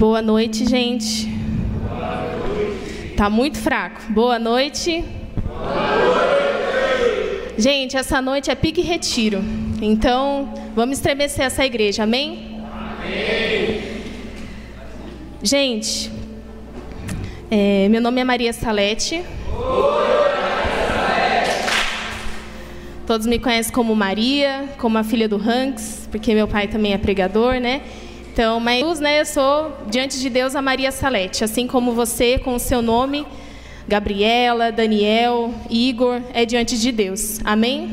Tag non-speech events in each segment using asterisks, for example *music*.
Boa noite, gente. Tá muito fraco. Boa noite. Gente, essa noite é pique retiro. Então, vamos estremecer essa igreja, amém? Gente, é, meu nome é Maria Salete. Todos me conhecem como Maria, como a filha do Hanks, porque meu pai também é pregador, né? Então, mas né, eu sou, diante de Deus, a Maria Salete, assim como você, com o seu nome, Gabriela, Daniel, Igor, é diante de Deus. Amém?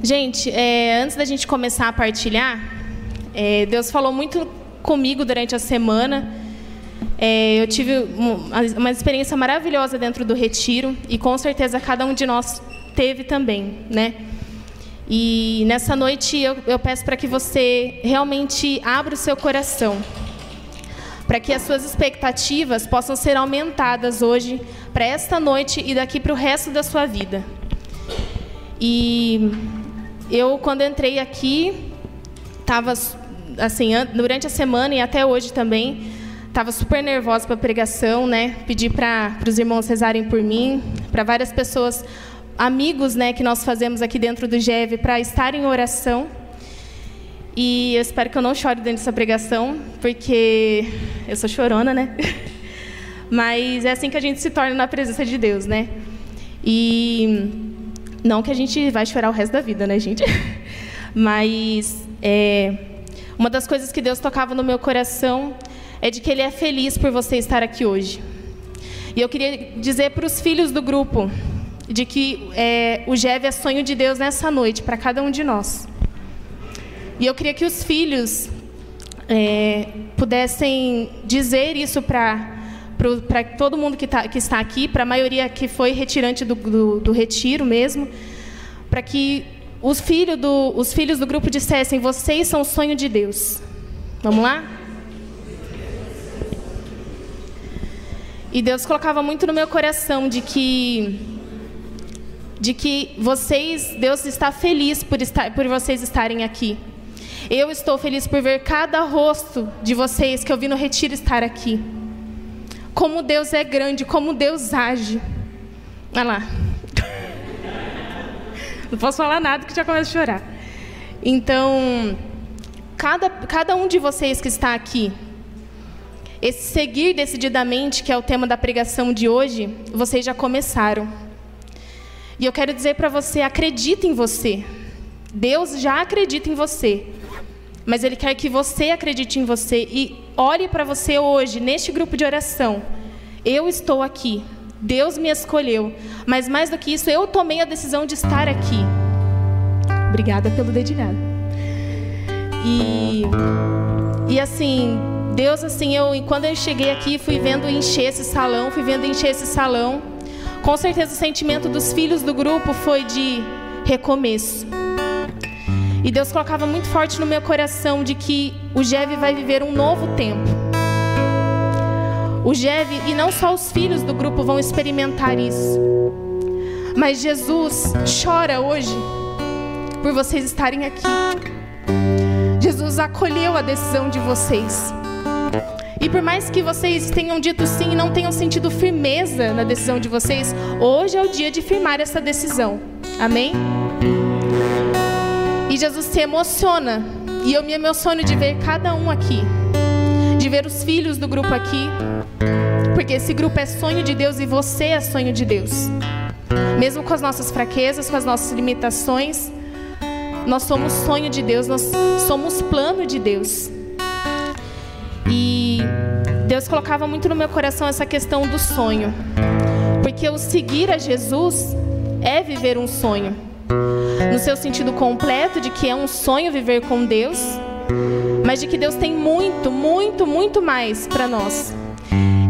Gente, é, antes da gente começar a partilhar, é, Deus falou muito comigo durante a semana. É, eu tive uma, experiência maravilhosa dentro do retiro e com certeza cada um de nós teve também, né? E nessa noite eu, eu peço para que você realmente abra o seu coração, para que as suas expectativas possam ser aumentadas hoje, para esta noite e daqui para o resto da sua vida. E eu, quando entrei aqui, estava assim, durante a semana e até hoje também, estava super nervosa para a pregação, né? Pedi para os irmãos rezarem por mim, para várias pessoas amigos né, que nós fazemos aqui dentro do GEV para estar em oração. E eu espero que eu não chore dentro dessa pregação, porque eu sou chorona, né? *laughs* Mas é assim que a gente se torna na presença de Deus, né? E não que a gente vai chorar o resto da vida, né, gente? *laughs* Mas é, uma das coisas que Deus tocava no meu coração é de que Ele é feliz por você estar aqui hoje. E eu queria dizer para os filhos do grupo de que é, o GEV é sonho de Deus nessa noite, para cada um de nós. E eu queria que os filhos é, pudessem dizer isso para para todo mundo que, tá, que está aqui, para a maioria que foi retirante do, do, do retiro mesmo, para que os, filho do, os filhos do grupo dissessem: vocês são o sonho de Deus. Vamos lá? E Deus colocava muito no meu coração de que de que vocês, Deus está feliz por, estar, por vocês estarem aqui. Eu estou feliz por ver cada rosto de vocês que eu vi no retiro estar aqui. Como Deus é grande, como Deus age. Olha lá. *laughs* Não posso falar nada que já começa a chorar. Então, cada, cada um de vocês que está aqui, esse seguir decididamente, que é o tema da pregação de hoje, vocês já começaram. E eu quero dizer para você: acredita em você. Deus já acredita em você. Mas Ele quer que você acredite em você e olhe para você hoje, neste grupo de oração. Eu estou aqui. Deus me escolheu. Mas mais do que isso, eu tomei a decisão de estar aqui. Obrigada pelo dedilhado. E, e assim, Deus, assim, eu, quando eu cheguei aqui, fui vendo encher esse salão, fui vendo encher esse salão. Com certeza o sentimento dos filhos do grupo foi de recomeço. E Deus colocava muito forte no meu coração de que o Jeve vai viver um novo tempo. O Jeve e não só os filhos do grupo vão experimentar isso. Mas Jesus chora hoje por vocês estarem aqui. Jesus acolheu a decisão de vocês. E por mais que vocês tenham dito sim e não tenham sentido firmeza na decisão de vocês, hoje é o dia de firmar essa decisão. Amém? E Jesus se emociona. E eu me emociono de ver cada um aqui. De ver os filhos do grupo aqui. Porque esse grupo é sonho de Deus e você é sonho de Deus. Mesmo com as nossas fraquezas, com as nossas limitações, nós somos sonho de Deus, nós somos plano de Deus. E Deus colocava muito no meu coração essa questão do sonho. Porque o seguir a Jesus é viver um sonho. No seu sentido completo, de que é um sonho viver com Deus, mas de que Deus tem muito, muito, muito mais para nós.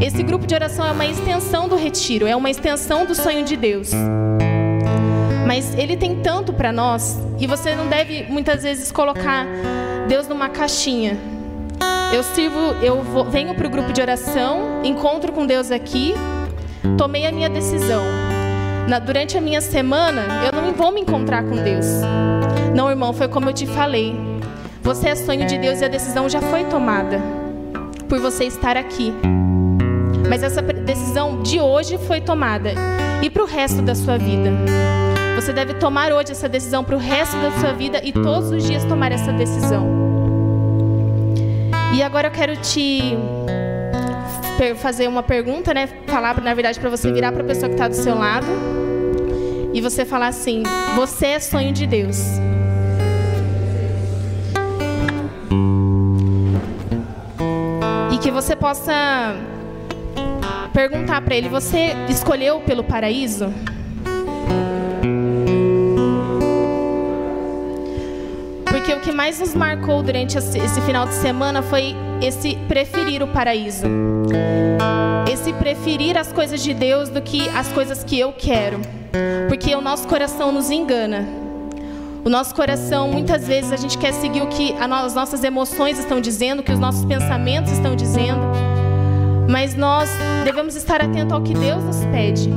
Esse grupo de oração é uma extensão do retiro, é uma extensão do sonho de Deus. Mas ele tem tanto para nós, e você não deve muitas vezes colocar Deus numa caixinha eu sirvo, eu vou, venho para o grupo de oração, encontro com Deus aqui, tomei a minha decisão. Na, durante a minha semana, eu não vou me encontrar com Deus. Não, irmão, foi como eu te falei. Você é sonho de Deus e a decisão já foi tomada. por você estar aqui. Mas essa decisão de hoje foi tomada. E para o resto da sua vida? Você deve tomar hoje essa decisão para o resto da sua vida e todos os dias tomar essa decisão. E agora eu quero te fazer uma pergunta, né? Falar, na verdade, para você virar para a pessoa que está do seu lado e você falar assim: Você é sonho de Deus. E que você possa perguntar para ele: Você escolheu pelo paraíso? Porque o que mais nos marcou durante esse final de semana foi esse preferir o paraíso. Esse preferir as coisas de Deus do que as coisas que eu quero. Porque o nosso coração nos engana. O nosso coração, muitas vezes, a gente quer seguir o que as nossas emoções estão dizendo, o que os nossos pensamentos estão dizendo. Mas nós devemos estar atentos ao que Deus nos pede.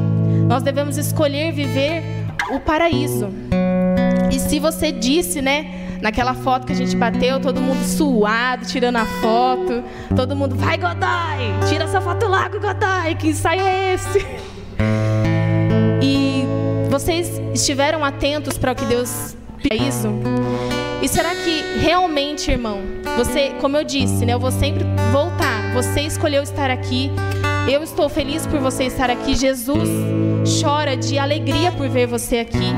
Nós devemos escolher viver o paraíso. E se você disse, né, naquela foto que a gente bateu, todo mundo suado, tirando a foto, todo mundo, vai Godoy, tira essa foto logo, Godoy, que ensaio é esse? *laughs* E vocês estiveram atentos para o que Deus isso? E será que realmente, irmão, você, como eu disse, né, eu vou sempre voltar. Você escolheu estar aqui. Eu estou feliz por você estar aqui. Jesus chora de alegria por ver você aqui.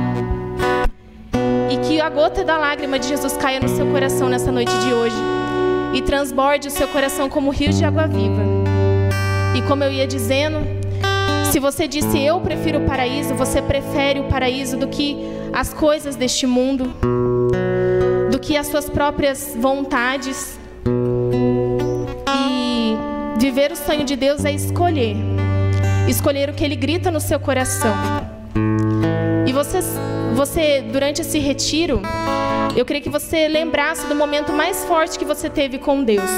E que a gota da lágrima de Jesus caia no seu coração nessa noite de hoje e transborde o seu coração como rios de água viva. E como eu ia dizendo, se você disse eu prefiro o paraíso, você prefere o paraíso do que as coisas deste mundo, do que as suas próprias vontades. E viver o sonho de Deus é escolher. Escolher o que ele grita no seu coração. E você, você durante esse retiro, eu queria que você lembrasse do momento mais forte que você teve com Deus.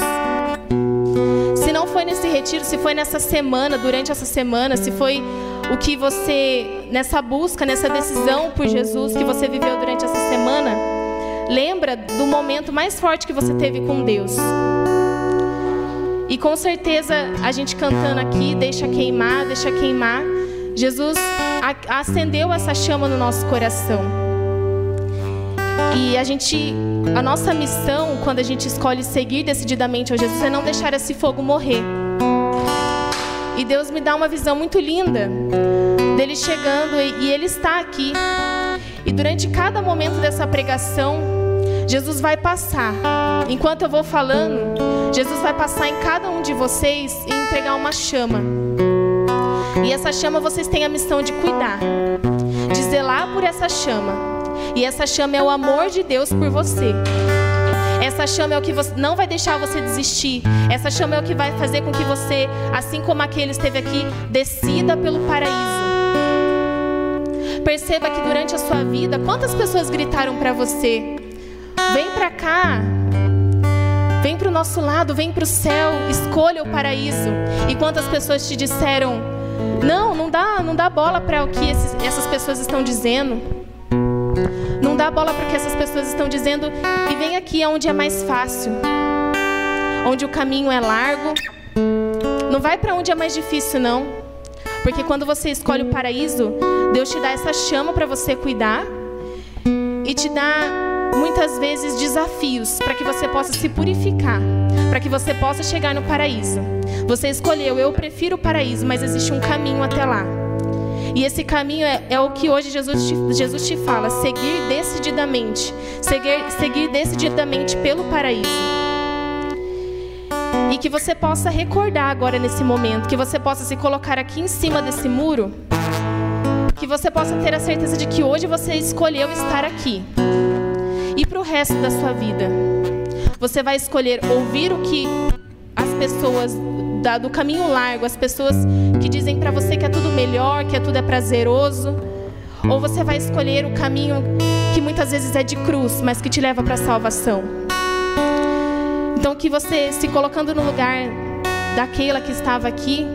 Se não foi nesse retiro, se foi nessa semana, durante essa semana, se foi o que você, nessa busca, nessa decisão por Jesus que você viveu durante essa semana, lembra do momento mais forte que você teve com Deus. E com certeza a gente cantando aqui, deixa queimar, deixa queimar. Jesus acendeu essa chama no nosso coração. E a gente, a nossa missão, quando a gente escolhe seguir decididamente ao Jesus, é não deixar esse fogo morrer. E Deus me dá uma visão muito linda dele chegando e, e ele está aqui. E durante cada momento dessa pregação, Jesus vai passar. Enquanto eu vou falando, Jesus vai passar em cada um de vocês e entregar uma chama. E essa chama vocês têm a missão de cuidar, de zelar por essa chama. E essa chama é o amor de Deus por você. Essa chama é o que você, não vai deixar você desistir. Essa chama é o que vai fazer com que você, assim como aquele esteve aqui, descida pelo paraíso. Perceba que durante a sua vida, quantas pessoas gritaram para você: vem para cá, vem para o nosso lado, vem para o céu, escolha o paraíso. E quantas pessoas te disseram: não, não dá, não dá bola para o que esses, essas pessoas estão dizendo. Não dá bola para o que essas pessoas estão dizendo e vem aqui onde é mais fácil, onde o caminho é largo. Não vai para onde é mais difícil, não. Porque quando você escolhe o paraíso, Deus te dá essa chama para você cuidar e te dá muitas vezes desafios para que você possa se purificar, para que você possa chegar no paraíso. Você escolheu, eu prefiro o paraíso, mas existe um caminho até lá. E esse caminho é, é o que hoje Jesus te, Jesus te fala: seguir decididamente. Seguir, seguir decididamente pelo paraíso. E que você possa recordar agora nesse momento, que você possa se colocar aqui em cima desse muro, que você possa ter a certeza de que hoje você escolheu estar aqui. E para o resto da sua vida, você vai escolher ouvir o que as pessoas da, do caminho largo, as pessoas que dizem para você que é tudo melhor, que é tudo é prazeroso, ou você vai escolher o caminho que muitas vezes é de cruz, mas que te leva para a salvação. Então que você se colocando no lugar daquela que estava aqui,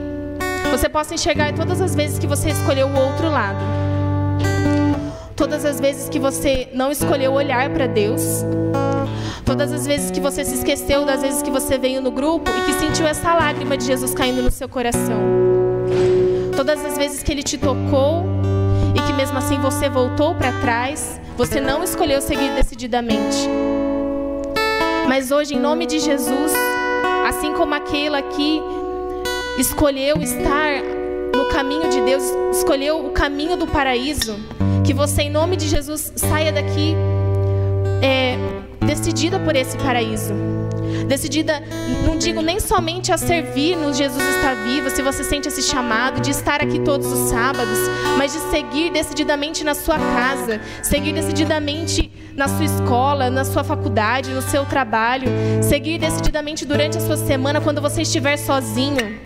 você possa enxergar todas as vezes que você escolheu o outro lado. Todas as vezes que você não escolheu olhar para Deus, as vezes que você se esqueceu das vezes que você veio no grupo e que sentiu essa lágrima de Jesus caindo no seu coração. Todas as vezes que ele te tocou e que mesmo assim você voltou para trás, você não escolheu seguir decididamente. Mas hoje, em nome de Jesus, assim como aquela que escolheu estar no caminho de Deus, escolheu o caminho do paraíso, que você, em nome de Jesus, saia daqui é, decidida por esse paraíso. Decidida, não digo nem somente a servir no Jesus está vivo, se você sente esse chamado de estar aqui todos os sábados, mas de seguir decididamente na sua casa, seguir decididamente na sua escola, na sua faculdade, no seu trabalho, seguir decididamente durante a sua semana quando você estiver sozinho.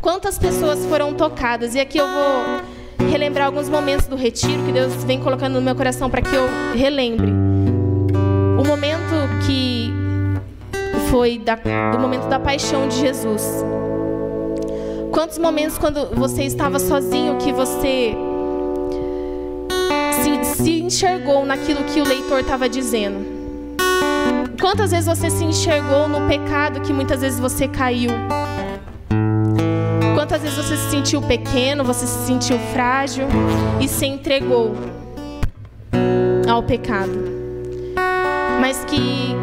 Quantas pessoas foram tocadas? E aqui eu vou relembrar alguns momentos do retiro que Deus vem colocando no meu coração para que eu relembre momento que foi da, do momento da paixão de Jesus. Quantos momentos quando você estava sozinho que você se, se enxergou naquilo que o leitor estava dizendo? Quantas vezes você se enxergou no pecado que muitas vezes você caiu? Quantas vezes você se sentiu pequeno, você se sentiu frágil e se entregou ao pecado? Mas que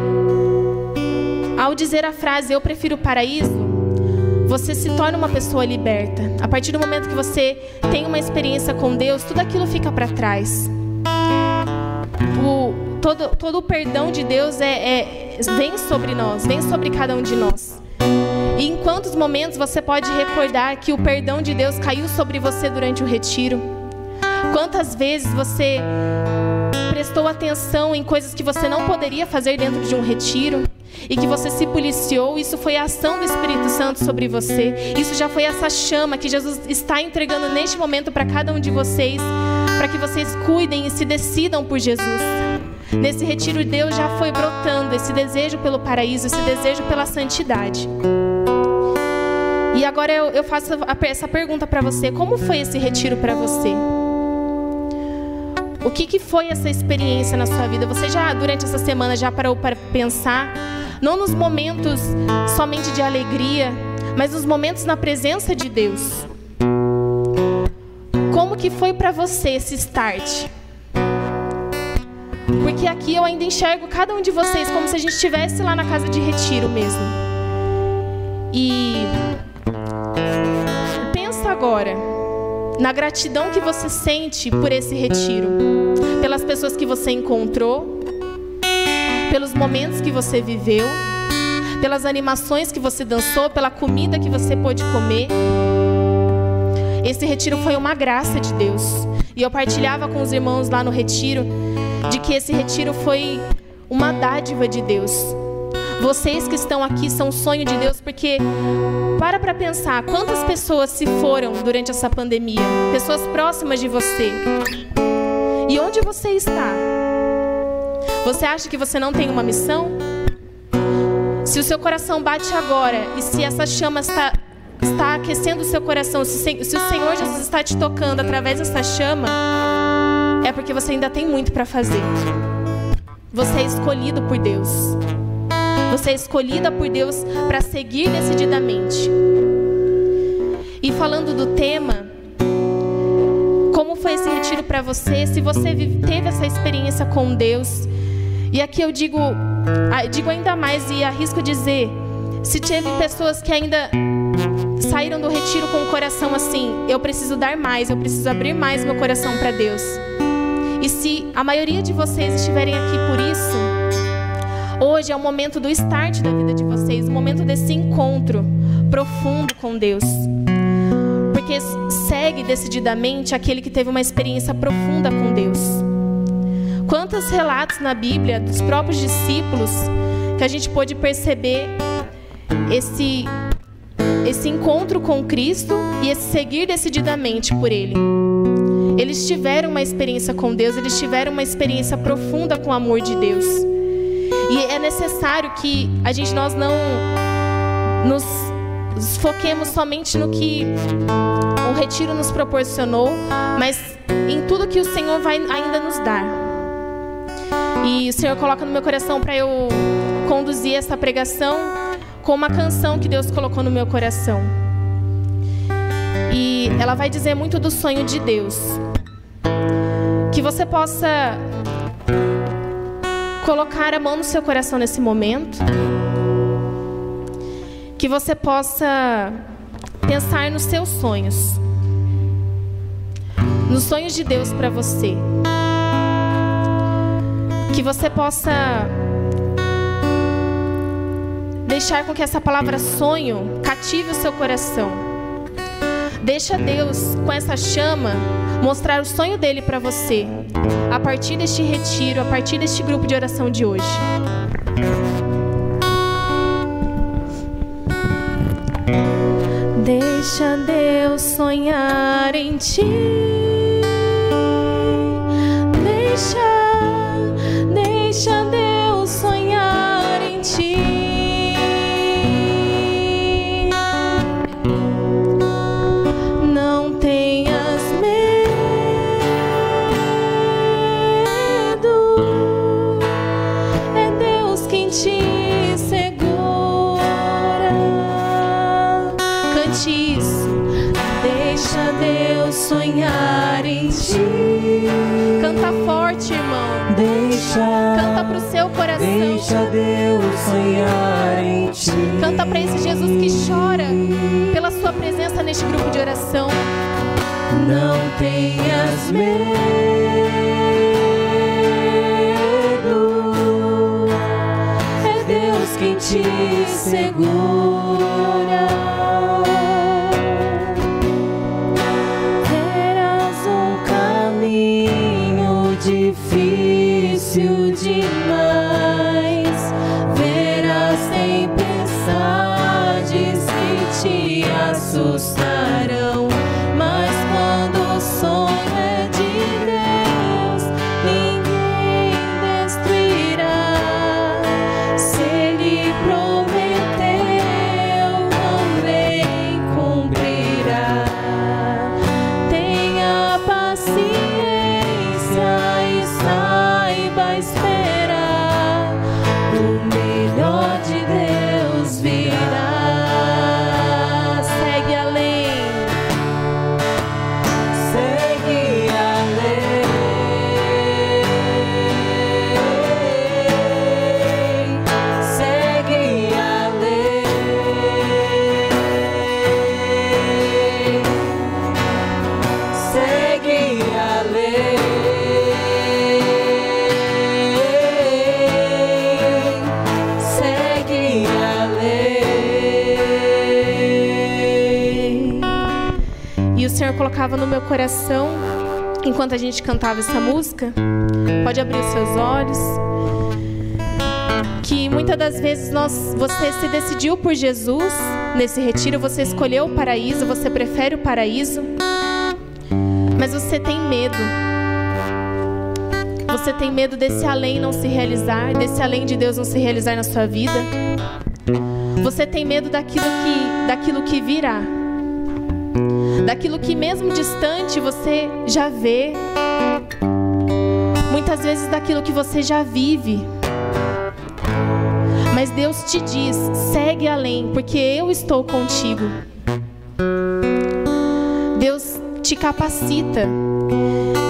ao dizer a frase eu prefiro o paraíso, você se torna uma pessoa liberta. A partir do momento que você tem uma experiência com Deus, tudo aquilo fica para trás. O, todo, todo o perdão de Deus é, é, vem sobre nós, vem sobre cada um de nós. E em quantos momentos você pode recordar que o perdão de Deus caiu sobre você durante o retiro? Quantas vezes você prestou atenção em coisas que você não poderia fazer dentro de um retiro e que você se policiou, isso foi a ação do Espírito Santo sobre você. Isso já foi essa chama que Jesus está entregando neste momento para cada um de vocês, para que vocês cuidem e se decidam por Jesus. Nesse retiro, Deus já foi brotando esse desejo pelo paraíso, esse desejo pela santidade. E agora eu, faço essa pergunta para você: como foi esse retiro para você? O que, que foi essa experiência na sua vida? Você já, durante essa semana, já parou para pensar? Não nos momentos somente de alegria, mas nos momentos na presença de Deus. Como que foi para você esse start? Porque aqui eu ainda enxergo cada um de vocês como se a gente estivesse lá na casa de retiro mesmo. E pensa agora na gratidão que você sente por esse retiro, pelas pessoas que você encontrou, pelos momentos que você viveu, pelas animações que você dançou, pela comida que você pôde comer. Esse retiro foi uma graça de Deus. E eu partilhava com os irmãos lá no retiro de que esse retiro foi uma dádiva de Deus. Vocês que estão aqui são um sonho de Deus, porque para para pensar quantas pessoas se foram durante essa pandemia, pessoas próximas de você. E onde você está? Você acha que você não tem uma missão? Se o seu coração bate agora e se essa chama está, está aquecendo o seu coração, se, se o Senhor Jesus está te tocando através dessa chama, é porque você ainda tem muito para fazer. Você é escolhido por Deus. Você é escolhida por Deus para seguir decididamente. E falando do tema, como foi esse retiro para você? Se você teve essa experiência com Deus, e aqui eu digo, digo ainda mais e arrisco dizer, se teve pessoas que ainda saíram do retiro com o coração assim, eu preciso dar mais, eu preciso abrir mais meu coração para Deus. E se a maioria de vocês estiverem aqui por isso, Hoje é o momento do start da vida de vocês, o momento desse encontro profundo com Deus. Porque segue decididamente aquele que teve uma experiência profunda com Deus. Quantos relatos na Bíblia dos próprios discípulos que a gente pôde perceber esse esse encontro com Cristo e esse seguir decididamente por Ele. Eles tiveram uma experiência com Deus, eles tiveram uma experiência profunda com o amor de Deus. E é necessário que a gente nós não nos foquemos somente no que o retiro nos proporcionou, mas em tudo que o Senhor vai ainda nos dar. E o Senhor coloca no meu coração para eu conduzir essa pregação com uma canção que Deus colocou no meu coração. E ela vai dizer muito do sonho de Deus. Que você possa colocar a mão no seu coração nesse momento. Que você possa pensar nos seus sonhos. Nos sonhos de Deus para você. Que você possa deixar com que essa palavra sonho cative o seu coração. Deixa Deus com essa chama mostrar o sonho dele para você a partir deste retiro, a partir deste grupo de oração de hoje. Deixa Deus sonhar em ti. Deixa Deus sonhar em ti. Canta para esse Jesus que chora pela sua presença neste grupo de oração. Não tenhas medo. É Deus quem te segura. Terás um caminho difícil demais. Enquanto a gente cantava essa música, pode abrir os seus olhos, que muitas das vezes nós, você se decidiu por Jesus nesse retiro, você escolheu o paraíso, você prefere o paraíso, mas você tem medo. Você tem medo desse além não se realizar, desse além de Deus não se realizar na sua vida. Você tem medo daquilo que, daquilo que virá daquilo que mesmo distante você já vê, muitas vezes daquilo que você já vive. Mas Deus te diz: segue além, porque eu estou contigo. Deus te capacita.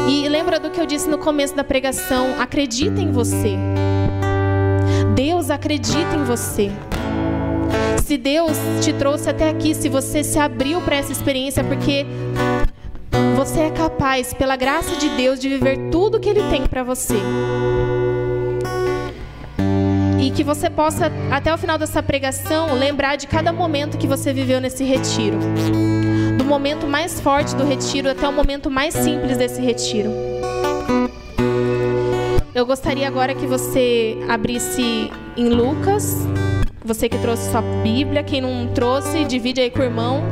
E lembra do que eu disse no começo da pregação: acredita em você. Deus acredita em você. Se Deus te trouxe até aqui, se você se abriu para essa experiência, porque você é capaz, pela graça de Deus, de viver tudo que Ele tem para você. E que você possa, até o final dessa pregação, lembrar de cada momento que você viveu nesse retiro. Do momento mais forte do retiro até o momento mais simples desse retiro. Eu gostaria agora que você abrisse em Lucas, você que trouxe sua Bíblia, quem não trouxe, divide aí com o irmão.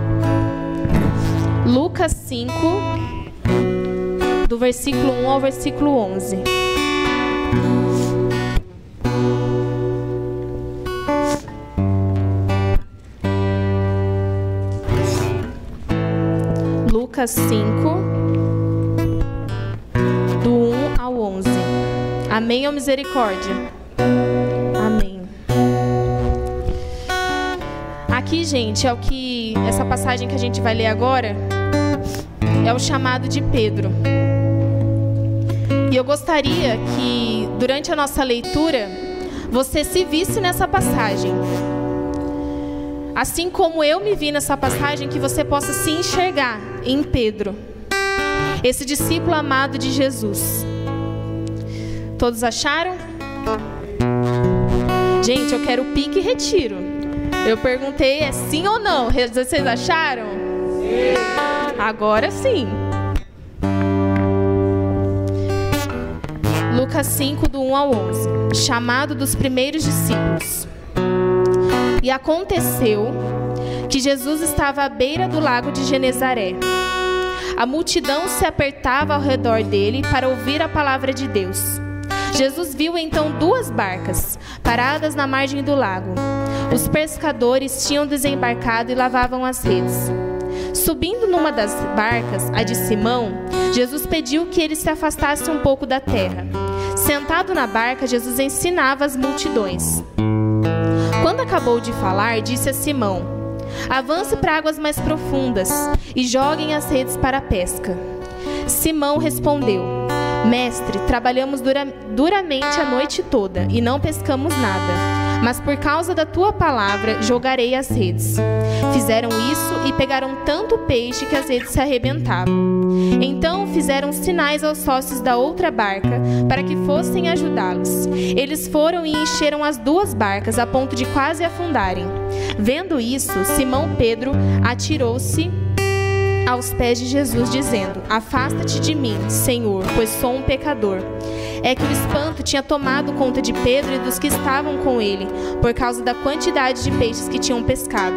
Lucas 5, do versículo 1 ao versículo 11. Lucas 5, do 1 ao 11. Amém ou misericórdia? Gente, é o que essa passagem que a gente vai ler agora é o chamado de Pedro. E eu gostaria que durante a nossa leitura você se visse nessa passagem. Assim como eu me vi nessa passagem, que você possa se enxergar em Pedro, esse discípulo amado de Jesus. Todos acharam? Gente, eu quero pique e retiro. Eu perguntei é sim ou não. Vocês acharam? Sim. Agora sim. Lucas 5, do 1 ao 11. Chamado dos primeiros discípulos. E aconteceu que Jesus estava à beira do lago de Genezaré. A multidão se apertava ao redor dele para ouvir a palavra de Deus. Jesus viu então duas barcas paradas na margem do lago. Os pescadores tinham desembarcado e lavavam as redes. Subindo numa das barcas, a de Simão, Jesus pediu que ele se afastasse um pouco da terra. Sentado na barca, Jesus ensinava as multidões. Quando acabou de falar, disse a Simão: Avance para águas mais profundas e joguem as redes para a pesca. Simão respondeu: Mestre, trabalhamos dura duramente a noite toda e não pescamos nada. Mas por causa da tua palavra jogarei as redes. Fizeram isso e pegaram tanto peixe que as redes se arrebentavam. Então fizeram sinais aos sócios da outra barca para que fossem ajudá-los. Eles foram e encheram as duas barcas a ponto de quase afundarem. Vendo isso, Simão Pedro atirou-se aos pés de Jesus, dizendo: Afasta-te de mim, Senhor, pois sou um pecador. É que o espanto tinha tomado conta de Pedro e dos que estavam com ele, por causa da quantidade de peixes que tinham pescado.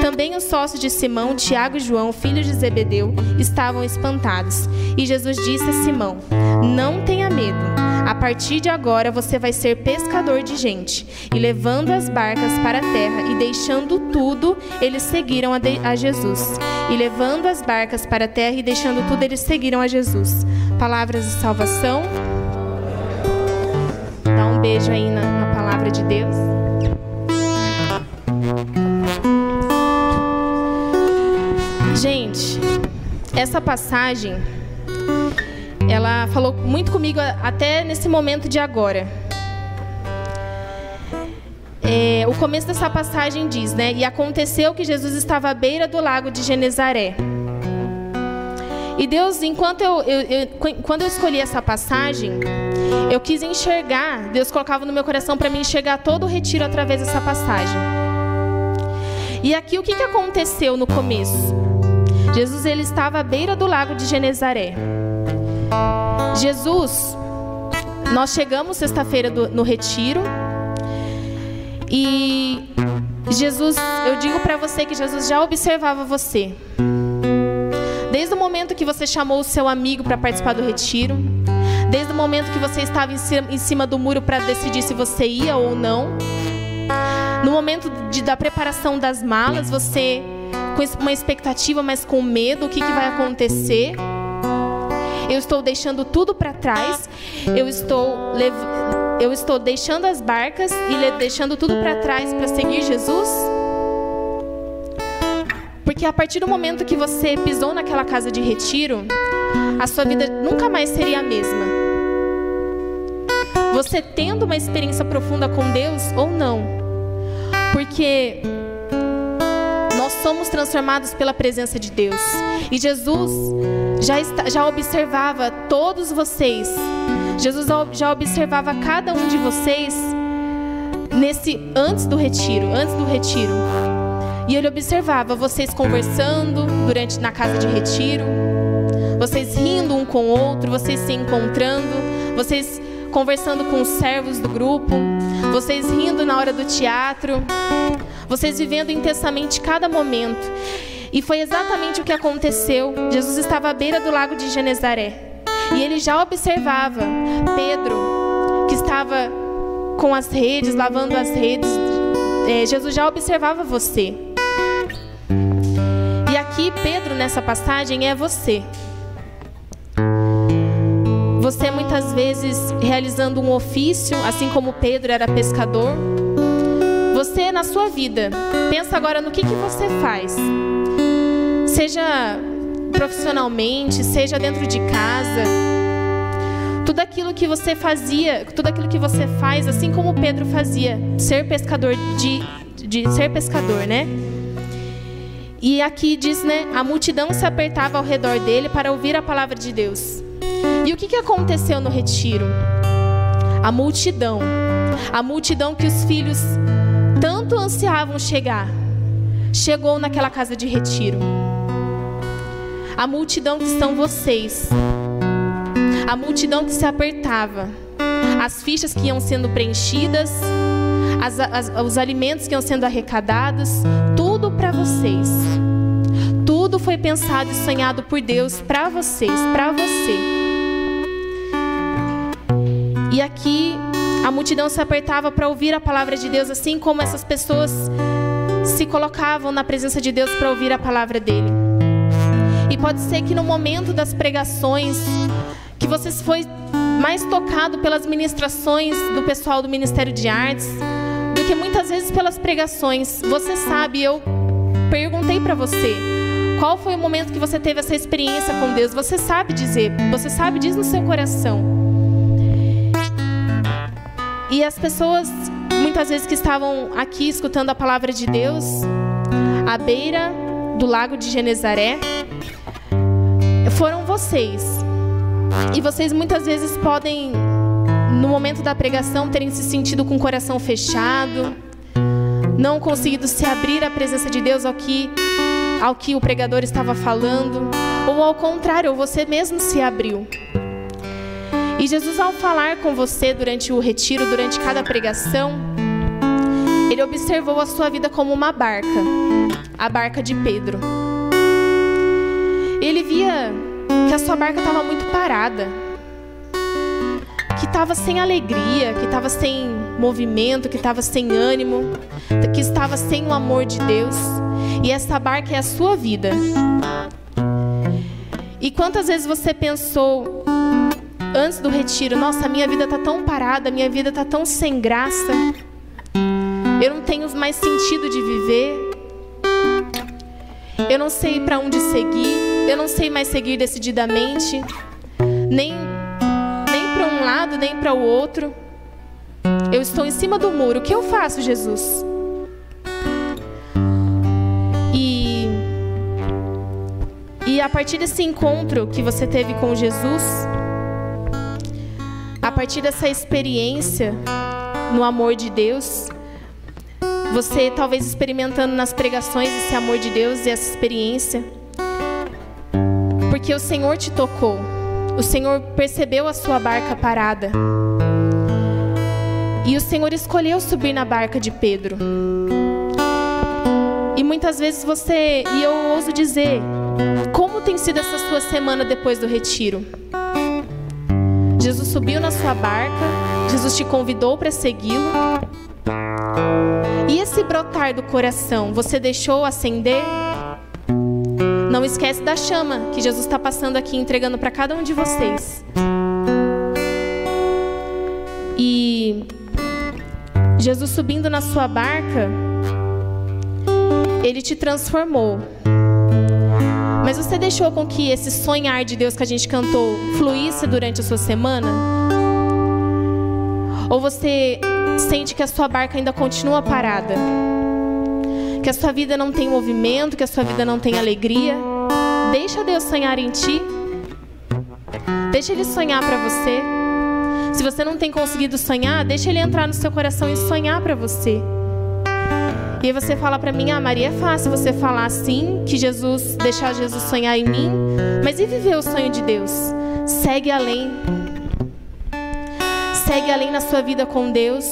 Também os sócios de Simão, Tiago e João, filhos de Zebedeu, estavam espantados. E Jesus disse a Simão: Não tenha medo. A partir de agora você vai ser pescador de gente. E levando as barcas para a terra e deixando tudo, eles seguiram a, de, a Jesus. E levando as barcas para a terra e deixando tudo, eles seguiram a Jesus. Palavras de salvação. Dá um beijo aí na, na palavra de Deus. Gente, essa passagem ela falou muito comigo até nesse momento de agora. É, o começo dessa passagem diz, né? E aconteceu que Jesus estava à beira do lago de Genezaré. E Deus, enquanto eu, eu, eu, quando eu escolhi essa passagem, eu quis enxergar, Deus colocava no meu coração para me enxergar todo o retiro através dessa passagem. E aqui o que, que aconteceu no começo? Jesus ele estava à beira do lago de Genezaré. Jesus, nós chegamos sexta-feira no retiro e Jesus, eu digo para você que Jesus já observava você. Desde o momento que você chamou o seu amigo para participar do retiro, desde o momento que você estava em cima do muro para decidir se você ia ou não, no momento de, da preparação das malas, você com uma expectativa, mas com medo, o que, que vai acontecer? Eu estou deixando tudo para trás. Eu estou eu estou deixando as barcas e deixando tudo para trás para seguir Jesus? Porque a partir do momento que você pisou naquela casa de retiro, a sua vida nunca mais seria a mesma. Você tendo uma experiência profunda com Deus ou não. Porque somos transformados pela presença de Deus. E Jesus já, está, já observava todos vocês. Jesus já observava cada um de vocês nesse antes do retiro, antes do retiro. E ele observava vocês conversando durante na casa de retiro, vocês rindo um com o outro, vocês se encontrando, vocês conversando com os servos do grupo, vocês rindo na hora do teatro, vocês vivendo intensamente cada momento. E foi exatamente o que aconteceu. Jesus estava à beira do lago de Genezaré. E ele já observava Pedro, que estava com as redes, lavando as redes. É, Jesus já observava você. E aqui, Pedro, nessa passagem, é você. Você muitas vezes realizando um ofício, assim como Pedro era pescador. Na sua vida, pensa agora no que, que você faz. Seja profissionalmente, seja dentro de casa. Tudo aquilo que você fazia, tudo aquilo que você faz, assim como Pedro fazia, ser pescador de, de ser pescador, né? E aqui diz, né? A multidão se apertava ao redor dele para ouvir a palavra de Deus. E o que, que aconteceu no retiro? A multidão, a multidão que os filhos tanto ansiavam chegar, chegou naquela casa de retiro. A multidão que são vocês, a multidão que se apertava, as fichas que iam sendo preenchidas, as, as, os alimentos que iam sendo arrecadados, tudo para vocês. Tudo foi pensado e sonhado por Deus para vocês, para você. E aqui a multidão se apertava para ouvir a palavra de Deus, assim como essas pessoas se colocavam na presença de Deus para ouvir a palavra dele. E pode ser que no momento das pregações, que você foi mais tocado pelas ministrações do pessoal do Ministério de Artes, do que muitas vezes pelas pregações. Você sabe, eu perguntei para você, qual foi o momento que você teve essa experiência com Deus? Você sabe dizer, você sabe diz no seu coração. E as pessoas, muitas vezes que estavam aqui escutando a palavra de Deus, à beira do lago de Genezaré, foram vocês. E vocês muitas vezes podem, no momento da pregação, terem se sentido com o coração fechado, não conseguido se abrir à presença de Deus ao que, ao que o pregador estava falando, ou ao contrário, você mesmo se abriu. E Jesus, ao falar com você durante o retiro, durante cada pregação, ele observou a sua vida como uma barca, a barca de Pedro. Ele via que a sua barca estava muito parada, que estava sem alegria, que estava sem movimento, que estava sem ânimo, que estava sem o amor de Deus. E essa barca é a sua vida. E quantas vezes você pensou, antes do retiro, nossa, minha vida tá tão parada, minha vida tá tão sem graça. Eu não tenho mais sentido de viver. Eu não sei para onde seguir. Eu não sei mais seguir decididamente, nem nem para um lado, nem para o outro. Eu estou em cima do muro. O que eu faço, Jesus? E e a partir desse encontro que você teve com Jesus, partir dessa experiência no amor de Deus, você talvez experimentando nas pregações esse amor de Deus e essa experiência, porque o Senhor te tocou, o Senhor percebeu a sua barca parada. E o Senhor escolheu subir na barca de Pedro. E muitas vezes você, e eu ouso dizer, como tem sido essa sua semana depois do retiro? Jesus subiu na sua barca, Jesus te convidou para segui-lo. E esse brotar do coração, você deixou acender? Não esquece da chama que Jesus está passando aqui, entregando para cada um de vocês. E Jesus subindo na sua barca, ele te transformou. Mas você deixou com que esse sonhar de Deus que a gente cantou fluísse durante a sua semana? Ou você sente que a sua barca ainda continua parada? Que a sua vida não tem movimento, que a sua vida não tem alegria? Deixa Deus sonhar em ti. Deixa Ele sonhar para você. Se você não tem conseguido sonhar, deixa Ele entrar no seu coração e sonhar para você. E aí você fala para mim, ah, Maria, é fácil você falar assim, que Jesus, deixar Jesus sonhar em mim, mas e viver o sonho de Deus? Segue além. Segue além na sua vida com Deus.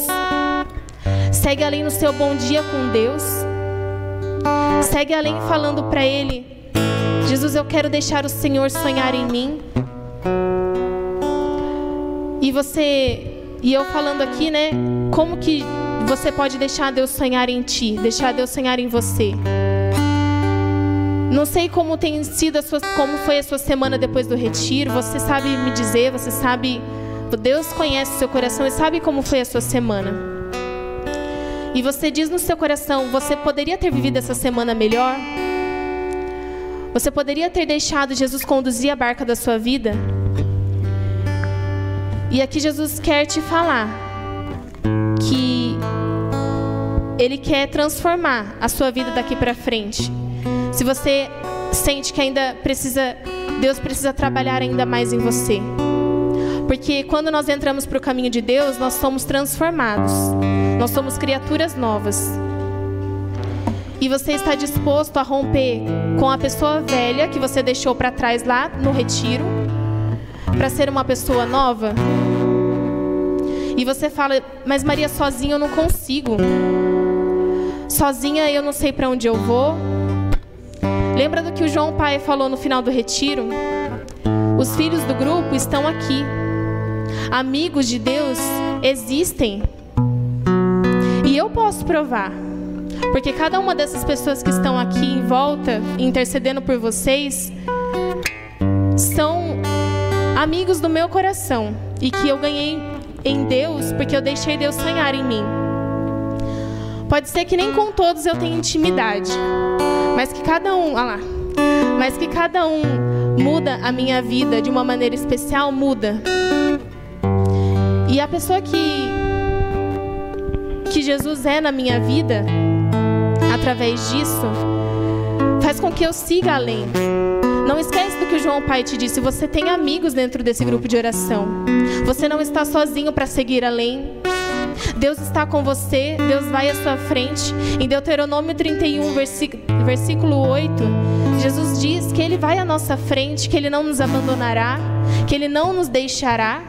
Segue além no seu bom dia com Deus. Segue além falando para Ele: Jesus, eu quero deixar o Senhor sonhar em mim. E você, e eu falando aqui, né? Como que você pode deixar Deus sonhar em ti, deixar Deus sonhar em você. Não sei como tem sido sua, como foi a sua semana depois do retiro. Você sabe me dizer, você sabe, Deus conhece o seu coração e sabe como foi a sua semana. E você diz no seu coração, você poderia ter vivido essa semana melhor? Você poderia ter deixado Jesus conduzir a barca da sua vida? E aqui Jesus quer te falar ele quer transformar a sua vida daqui para frente. Se você sente que ainda precisa, Deus precisa trabalhar ainda mais em você. Porque quando nós entramos para o caminho de Deus, nós somos transformados. Nós somos criaturas novas. E você está disposto a romper com a pessoa velha que você deixou para trás lá no retiro, para ser uma pessoa nova? E você fala, mas Maria, sozinha eu não consigo. Sozinha eu não sei para onde eu vou. Lembra do que o João Pai falou no final do retiro? Os filhos do grupo estão aqui. Amigos de Deus existem. E eu posso provar. Porque cada uma dessas pessoas que estão aqui em volta, intercedendo por vocês, são amigos do meu coração. E que eu ganhei em Deus porque eu deixei Deus sonhar em mim. Pode ser que nem com todos eu tenha intimidade, mas que cada um, olha lá, mas que cada um muda a minha vida de uma maneira especial, muda. E a pessoa que que Jesus é na minha vida, através disso, faz com que eu siga além. Não esquece do que o João Pai te disse. Você tem amigos dentro desse grupo de oração. Você não está sozinho para seguir além. Deus está com você, Deus vai à sua frente. Em Deuteronômio 31, versículo 8, Jesus diz que Ele vai à nossa frente, que Ele não nos abandonará, que Ele não nos deixará.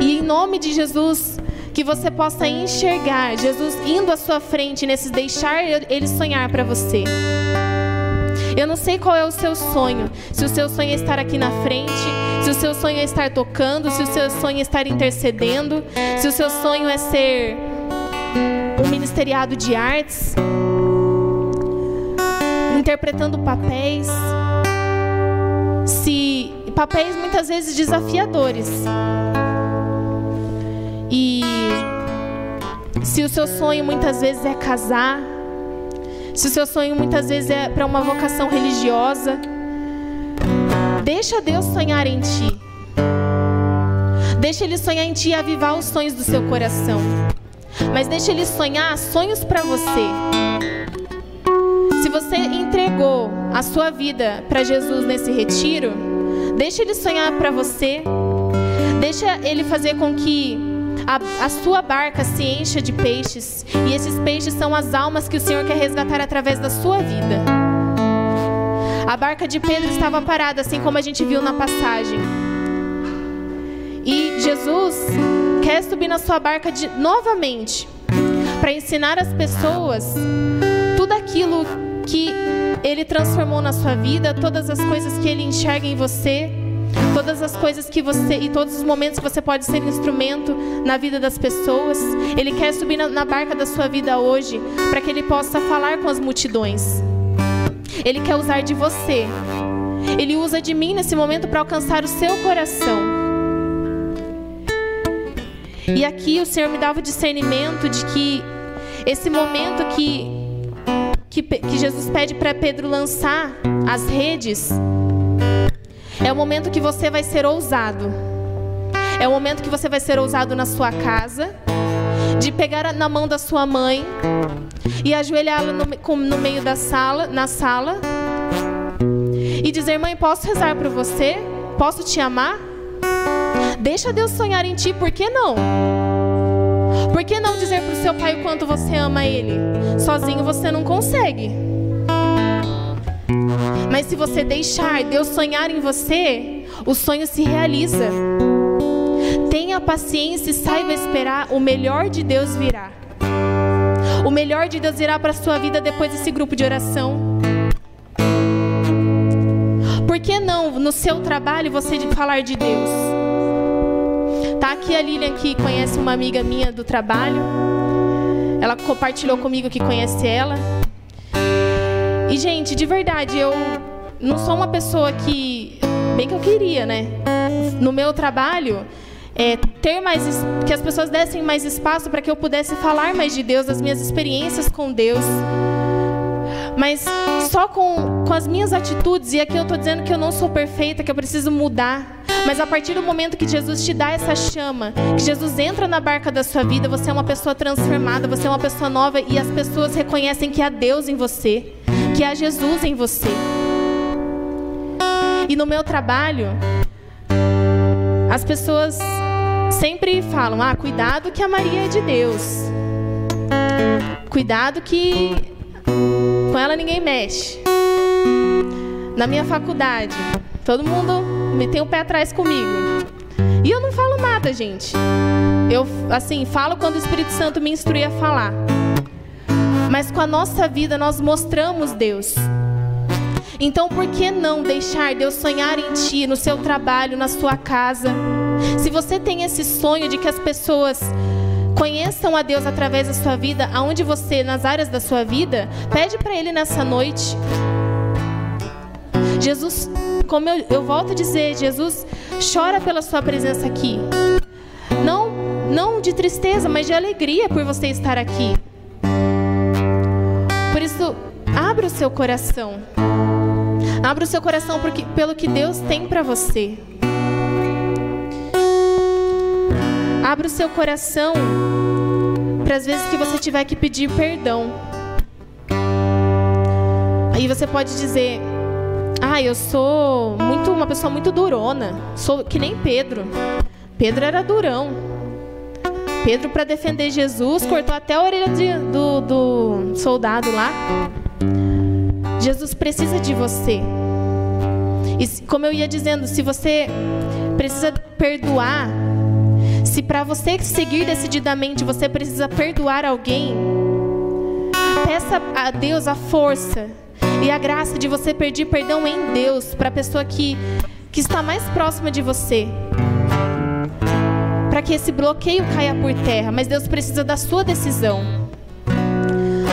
E em nome de Jesus, que você possa enxergar Jesus indo à sua frente nesses deixar Ele sonhar para você. Eu não sei qual é o seu sonho. Se o seu sonho é estar aqui na frente, se o seu sonho é estar tocando, se o seu sonho é estar intercedendo, se o seu sonho é ser um ministeriado de artes, interpretando papéis, se papéis muitas vezes desafiadores. E se o seu sonho muitas vezes é casar, se o seu sonho muitas vezes é para uma vocação religiosa, deixa Deus sonhar em ti. Deixa Ele sonhar em ti e avivar os sonhos do seu coração. Mas deixa Ele sonhar sonhos para você. Se você entregou a sua vida para Jesus nesse retiro, deixa Ele sonhar para você. Deixa Ele fazer com que a, a sua barca se encha de peixes, e esses peixes são as almas que o Senhor quer resgatar através da sua vida. A barca de Pedro estava parada, assim como a gente viu na passagem. E Jesus quer subir na sua barca de, novamente para ensinar as pessoas tudo aquilo que Ele transformou na sua vida, todas as coisas que Ele enxerga em você todas as coisas que você e todos os momentos que você pode ser instrumento na vida das pessoas. Ele quer subir na, na barca da sua vida hoje para que ele possa falar com as multidões. Ele quer usar de você. Ele usa de mim nesse momento para alcançar o seu coração. E aqui o Senhor me dava o discernimento de que esse momento que, que, que Jesus pede para Pedro lançar as redes é o momento que você vai ser ousado. É o momento que você vai ser ousado na sua casa, de pegar na mão da sua mãe e ajoelhá-la no, no meio da sala, na sala, e dizer: Mãe, posso rezar por você? Posso te amar? Deixa Deus sonhar em ti, por que não? Por que não dizer para o seu pai o quanto você ama ele? Sozinho você não consegue. Mas se você deixar Deus sonhar em você, o sonho se realiza. Tenha paciência e saiba esperar, o melhor de Deus virá. O melhor de Deus virá para a sua vida depois desse grupo de oração. Por que não no seu trabalho você falar de Deus? Tá aqui a Lilian que conhece uma amiga minha do trabalho. Ela compartilhou comigo que conhece ela. E, gente, de verdade, eu não sou uma pessoa que. Bem que eu queria, né? No meu trabalho, é, ter mais. que as pessoas dessem mais espaço para que eu pudesse falar mais de Deus, das minhas experiências com Deus. Mas só com, com as minhas atitudes, e aqui eu estou dizendo que eu não sou perfeita, que eu preciso mudar. Mas a partir do momento que Jesus te dá essa chama, que Jesus entra na barca da sua vida, você é uma pessoa transformada, você é uma pessoa nova e as pessoas reconhecem que há Deus em você, que há Jesus em você. E no meu trabalho, as pessoas sempre falam: ah, cuidado que a Maria é de Deus. Cuidado que com ela ninguém mexe. Na minha faculdade, todo mundo me tem o pé atrás comigo. E eu não falo nada, gente. Eu, assim, falo quando o Espírito Santo me instrui a falar. Mas com a nossa vida nós mostramos Deus. Então, por que não deixar Deus sonhar em ti, no seu trabalho, na sua casa? Se você tem esse sonho de que as pessoas conheçam a Deus através da sua vida, aonde você, nas áreas da sua vida, pede para Ele nessa noite. Jesus, como eu, eu volto a dizer, Jesus chora pela sua presença aqui. Não, não de tristeza, mas de alegria por você estar aqui. Abra o seu coração. Abra o seu coração porque, pelo que Deus tem para você. Abra o seu coração para as vezes que você tiver que pedir perdão. Aí você pode dizer: "Ah, eu sou muito uma pessoa muito durona, sou que nem Pedro. Pedro era durão. Pedro para defender Jesus cortou até a orelha de- do, do soldado lá. Jesus precisa de você. E como eu ia dizendo, se você precisa perdoar, se para você seguir decididamente você precisa perdoar alguém, peça a Deus a força e a graça de você pedir perdão em Deus para a pessoa que, que está mais próxima de você. Para que esse bloqueio caia por terra, mas Deus precisa da sua decisão.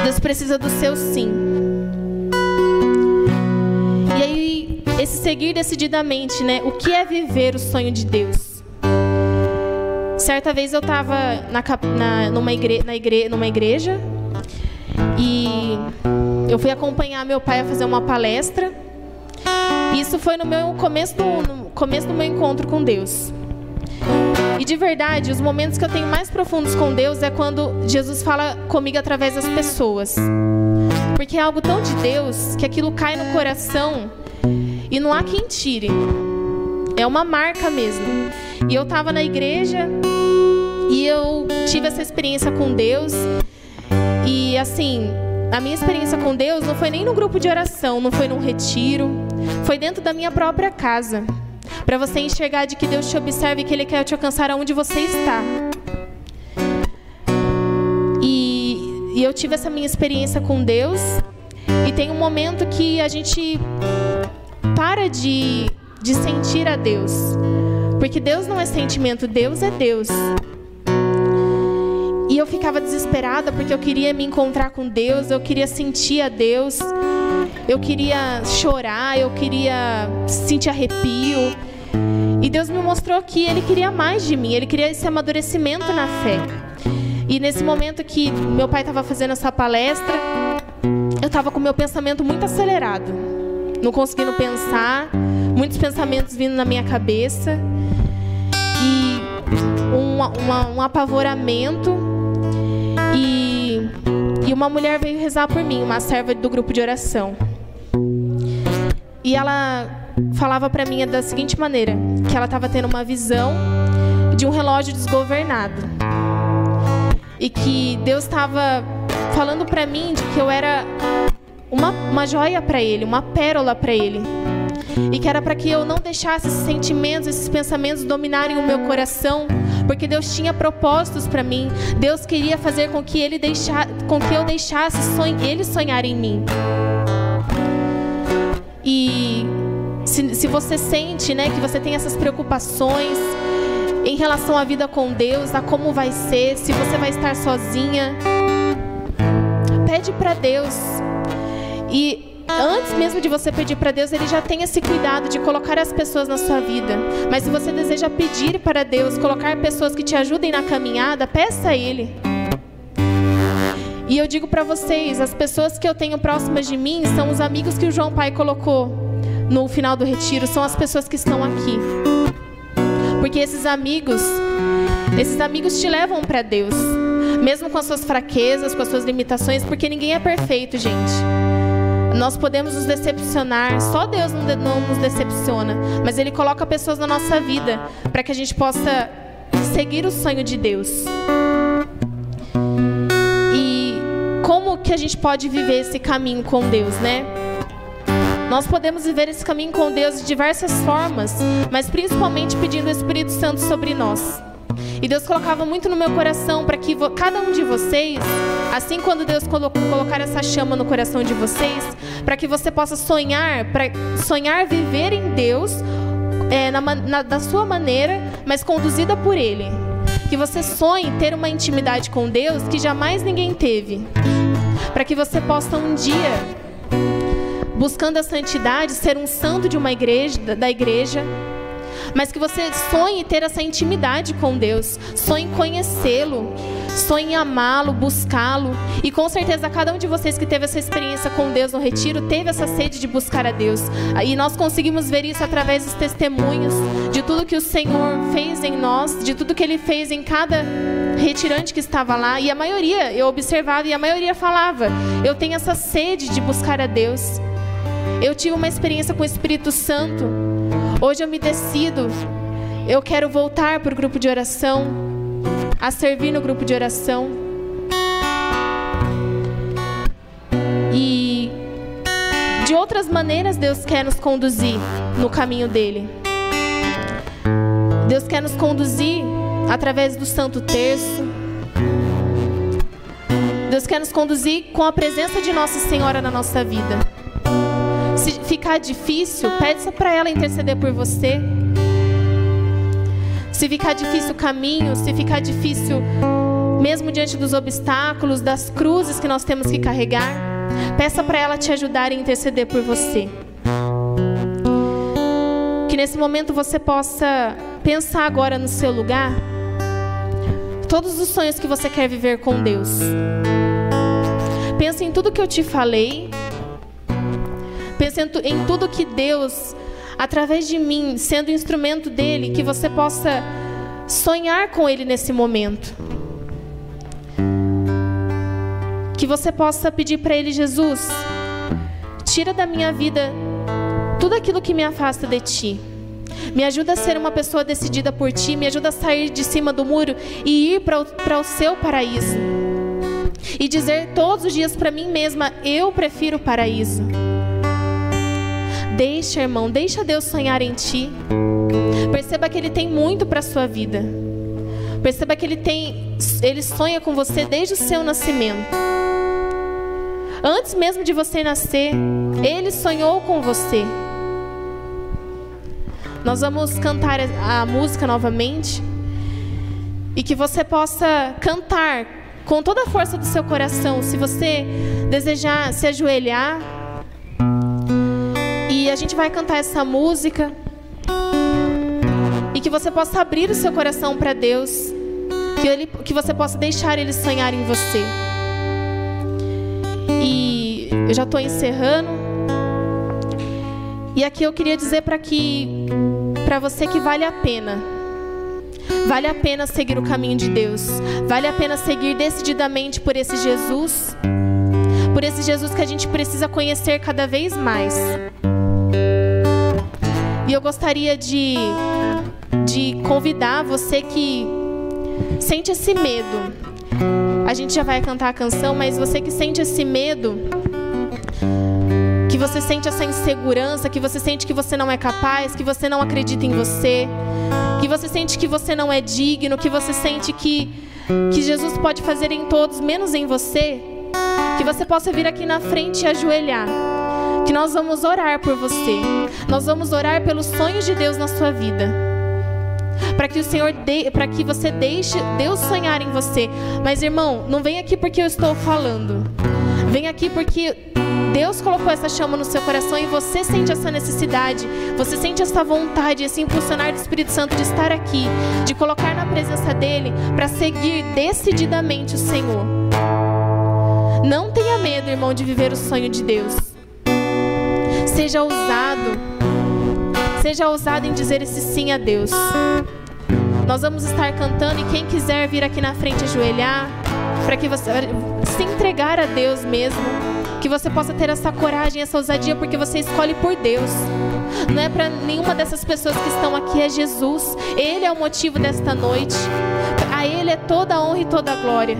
Deus precisa do seu sim. Esse seguir decididamente, né? O que é viver o sonho de Deus? Certa vez eu estava na, na, numa, igre, na igre, numa igreja e eu fui acompanhar meu pai a fazer uma palestra. Isso foi no meu começo do, no começo do meu encontro com Deus. E de verdade, os momentos que eu tenho mais profundos com Deus é quando Jesus fala comigo através das pessoas. Porque é algo tão de Deus que aquilo cai no coração e não há quem tire. É uma marca mesmo. E eu estava na igreja e eu tive essa experiência com Deus. E assim, a minha experiência com Deus não foi nem no grupo de oração, não foi num retiro, foi dentro da minha própria casa. Para você enxergar de que Deus te observa e que Ele quer te alcançar aonde você está. E, e eu tive essa minha experiência com Deus. E tem um momento que a gente para de, de sentir a Deus. Porque Deus não é sentimento, Deus é Deus. E eu ficava desesperada porque eu queria me encontrar com Deus, eu queria sentir a Deus, eu queria chorar, eu queria sentir arrepio. E Deus me mostrou que Ele queria mais de mim, Ele queria esse amadurecimento na fé. E nesse momento que meu pai estava fazendo essa palestra, eu estava com meu pensamento muito acelerado, não conseguindo pensar, muitos pensamentos vindo na minha cabeça e um, uma- um apavoramento. E, e uma mulher veio rezar por mim, uma serva do grupo de oração. E ela falava para mim da seguinte maneira, que ela estava tendo uma visão de um relógio desgovernado. E que Deus estava falando para mim de que eu era uma, uma joia para ele, uma pérola para ele. E que era para que eu não deixasse esses sentimentos, esses pensamentos dominarem o meu coração, porque Deus tinha propósitos para mim. Deus queria fazer com que ele deixa, com que eu deixasse sonh ele sonhar em mim. E se, se você sente, né, que você tem essas preocupações em relação à vida com Deus, a como vai ser, se você vai estar sozinha, pede para Deus. E antes mesmo de você pedir para Deus, Ele já tem esse cuidado de colocar as pessoas na sua vida. Mas se você deseja pedir para Deus, colocar pessoas que te ajudem na caminhada, peça a Ele. E eu digo para vocês, as pessoas que eu tenho próximas de mim são os amigos que o João Pai colocou no final do retiro, são as pessoas que estão aqui. Porque esses amigos, esses amigos te levam para Deus, mesmo com as suas fraquezas, com as suas limitações, porque ninguém é perfeito, gente. Nós podemos nos decepcionar, só Deus não, não nos decepciona, mas Ele coloca pessoas na nossa vida para que a gente possa seguir o sonho de Deus. E como que a gente pode viver esse caminho com Deus, né? Nós podemos viver esse caminho com Deus de diversas formas, mas principalmente pedindo o Espírito Santo sobre nós. E Deus colocava muito no meu coração para que cada um de vocês, assim quando Deus colo colocar essa chama no coração de vocês, para que você possa sonhar, para sonhar viver em Deus é, na, na- da sua maneira, mas conduzida por Ele. Que você sonhe ter uma intimidade com Deus que jamais ninguém teve. Para que você possa um dia, buscando a santidade, ser um santo de uma igreja, da igreja, mas que você sonhe ter essa intimidade com Deus, sonhe conhecê-lo, sonhe amá-lo, buscá-lo. E com certeza cada um de vocês que teve essa experiência com Deus no retiro teve essa sede de buscar a Deus. E nós conseguimos ver isso através dos testemunhos de tudo que o Senhor fez em nós, de tudo que ele fez em cada retirante que estava lá. E a maioria, eu observava e a maioria falava: "Eu tenho essa sede de buscar a Deus". Eu tive uma experiência com o Espírito Santo. Hoje eu me decido. Eu quero voltar para o grupo de oração, a servir no grupo de oração. E de outras maneiras Deus quer nos conduzir no caminho dele. Deus quer nos conduzir através do Santo Terço. Deus quer nos conduzir com a presença de Nossa Senhora na nossa vida. Ficar difícil, peça para ela interceder por você. Se ficar difícil o caminho, se ficar difícil mesmo diante dos obstáculos, das cruzes que nós temos que carregar, peça para ela te ajudar e interceder por você. Que nesse momento você possa pensar agora no seu lugar todos os sonhos que você quer viver com Deus. Pense em tudo que eu te falei. Pense em, tu- em tudo que Deus, através de mim, sendo instrumento dele, que você possa sonhar com ele nesse momento. Que você possa pedir para ele, Jesus, tira da minha vida tudo aquilo que me afasta de ti. Me ajuda a ser uma pessoa decidida por ti, me ajuda a sair de cima do muro e ir para o, para o seu paraíso. E dizer todos os dias para mim mesma: eu prefiro o paraíso. Deixa, irmão, deixa Deus sonhar em ti. Perceba que Ele tem muito para sua vida. Perceba que Ele tem, Ele sonha com você desde o seu nascimento. Antes mesmo de você nascer, Ele sonhou com você. Nós vamos cantar a música novamente e que você possa cantar com toda a força do seu coração. Se você desejar se ajoelhar, e a gente vai cantar essa música e que você possa abrir o seu coração para Deus, que, ele, que você possa deixar Ele sonhar em você. E eu já estou encerrando. E aqui eu queria dizer para que para você que vale a pena. Vale a pena seguir o caminho de Deus. Vale a pena seguir decididamente por esse Jesus. Por esse Jesus que a gente precisa conhecer cada vez mais. E eu gostaria de, de convidar você que sente esse medo. A gente já vai cantar a canção, mas você que sente esse medo, que você sente essa insegurança, que você sente que você não é capaz, que você não acredita em você, que você sente que você não é digno, que você sente que, que Jesus pode fazer em todos, menos em você, que você possa vir aqui na frente e ajoelhar. Que nós vamos orar por você. Nós vamos orar pelos sonhos de Deus na sua vida. Para que o Senhor de, para que você deixe Deus sonhar em você. Mas irmão, não vem aqui porque eu estou falando. Vem aqui porque Deus colocou essa chama no seu coração e você sente essa necessidade, você sente essa vontade, esse impulsionar do Espírito Santo de estar aqui, de colocar na presença dele para seguir decididamente o Senhor. Não tenha medo, irmão, de viver o sonho de Deus. Seja ousado. Seja ousado em dizer esse sim a Deus. Nós vamos estar cantando e quem quiser vir aqui na frente ajoelhar, para que você se entregar a Deus mesmo, que você possa ter essa coragem, essa ousadia, porque você escolhe por Deus. Não é para nenhuma dessas pessoas que estão aqui, é Jesus. Ele é o motivo desta noite. A Ele é toda a honra e toda a glória.